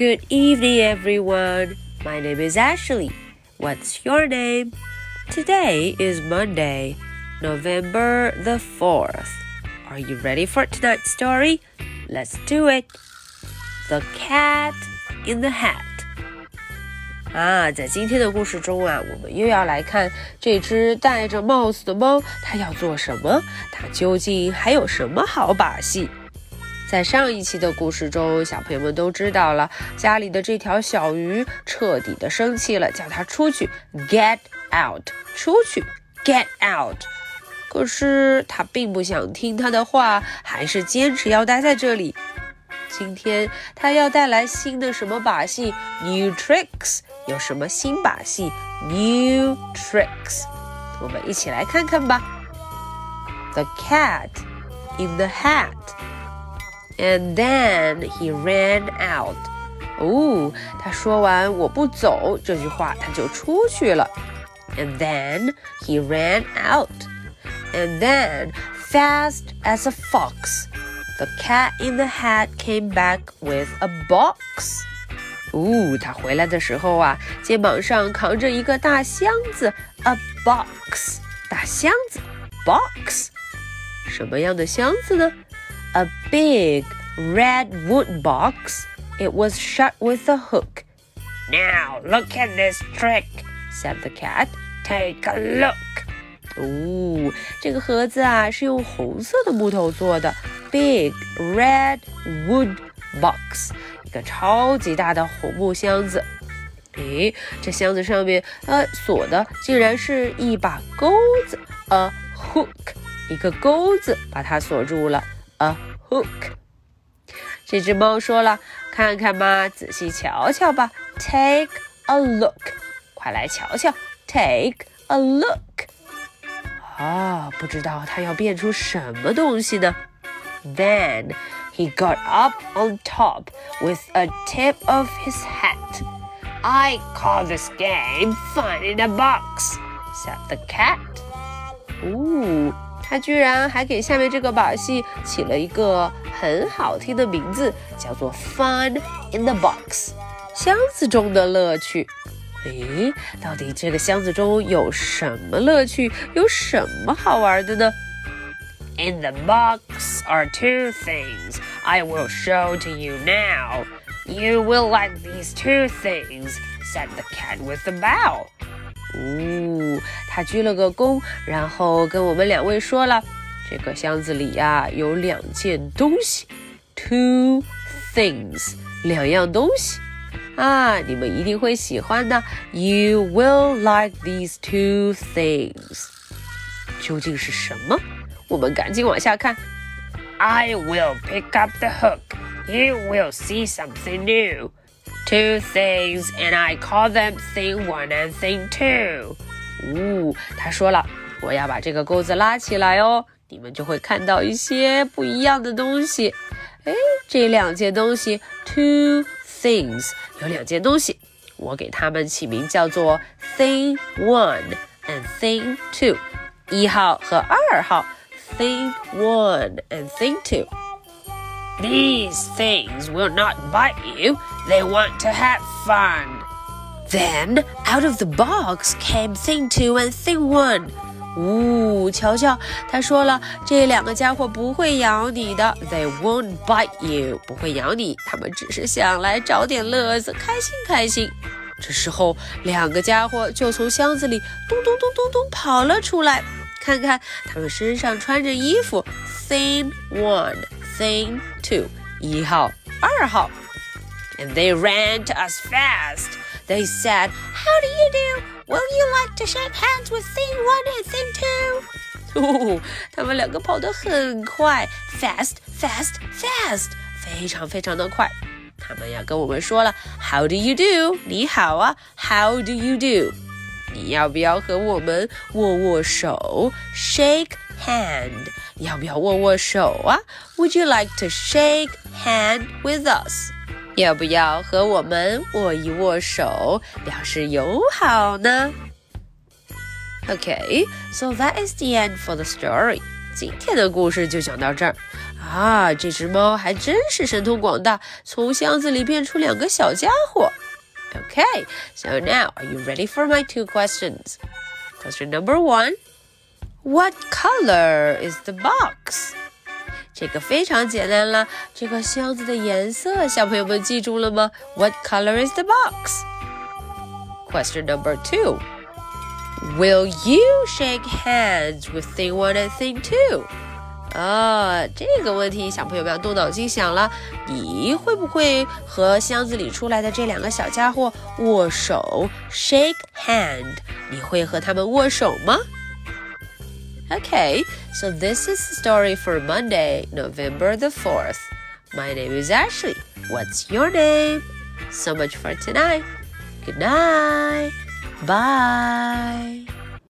Good evening, everyone. My name is Ashley. What's your name? Today is Monday, November the 4th. Are you ready for tonight's story? Let's do it. The Cat in the Hat. 啊，在今天的故事中啊，我们又要来看这只戴着帽子的猫，它要做什么？它究竟还有什么好把戏？ 在上一期的故事中，小朋友们都知道了，家里的这条小鱼彻底的生气了，叫它出去，get out，出去，get out。可是它并不想听他的话，还是坚持要待在这里。今天它要带来新的什么把戏？New tricks，有什么新把戏？New tricks，我们一起来看看吧。The cat in the hat。And then he ran out. 哦，他说完“我不走”这句话，他就出去了。And then he ran out. And then, fast as a fox, the cat in the hat came back with a box. 哦，他回来的时候啊，肩膀上扛着一个大箱子，a box，大箱子，box，什么样的箱子呢 ？a big red wood box. It was shut with a hook. Now look at this trick, said the cat. Take a look. 哦，这个盒子啊是用红色的木头做的，big red wood box，一个超级大的红木箱子。诶，这箱子上面呃锁的竟然是一把钩子，a hook，一个钩子把它锁住了。 a hook。这只猫说了：“看看吧，仔细瞧瞧吧。Take a look，快来瞧瞧。Take a look。啊，不知道它要变出什么东西呢？Then he got up on top with a tip of his hat. I call this game fun in a box," said the cat. 哦。 他居然还给下面这个把戏起了一个很好听的名字，叫做 “Fun in the Box”，箱子中的乐趣。诶，到底这个箱子中有什么乐趣？有什么好玩的呢？In the box are two things I will show to you now. You will like these two things," said the cat with a bow. 哦， 他鞠了个躬，然后跟我们两位说了：“这个箱子里呀有两件东西，two things，两样东西啊，你们一定会喜欢的。You will like these two things。究竟是什么？我们赶紧往下看。I will pick up the hook. You will see something new. Two things, and I call them thing one and thing two. 呜，他说了，我要把这个钩子拉起来哦，你们就会看到一些不一样的东西。哎，这两件东西，two things，有两件东西，我给它们起名叫做 thing one and thing two，一号和二号，thing one and thing two。These things will not bite you. They want to have fun. Then out of the box came Thing Two and Thing One. 呜，瞧瞧，他说了，这两个家伙不会咬你的，They won't bite you，不会咬你，他们只是想来找点乐子，开心开心。这时候，两个家伙就从箱子里咚咚咚咚咚跑了出来，看看他们身上穿着衣服，Thing One。thing two, 一号、二号. And they ran to us fast. They said, How do you do? Will you like to shake hands with thing one and thing two? 哦，他们两个跑得很快，fast, fast, fast，非常非常的快。他们要跟我们说了，How do you do？你好啊，How do you do？你要不要和我们握握手？Shake hand，要不要握握手啊？Would you like to shake hand with us？ 要不要和我们握一握手，表示友好呢？Okay, so that is the end for the story. 今天的故事就讲到这儿 啊，这只猫还真是神通广大，从箱子里变出两个小家伙。Okay, so now are you ready for my two questions? Question number one What color is the box? 这个非常简单了，这个箱子的颜色，小朋友们记住了吗？What color is the box? Question number two Will you shake hands with thing one and thing two? 啊，这个问题小朋友们要动脑筋想了，你会不会和箱子里出来的这两个小家伙握手？Shake hand，你会和他们握手吗？Okay, so this is the story for Monday, November the 4th. My name is Ashley. What's your name? So much for tonight. Good night. Bye.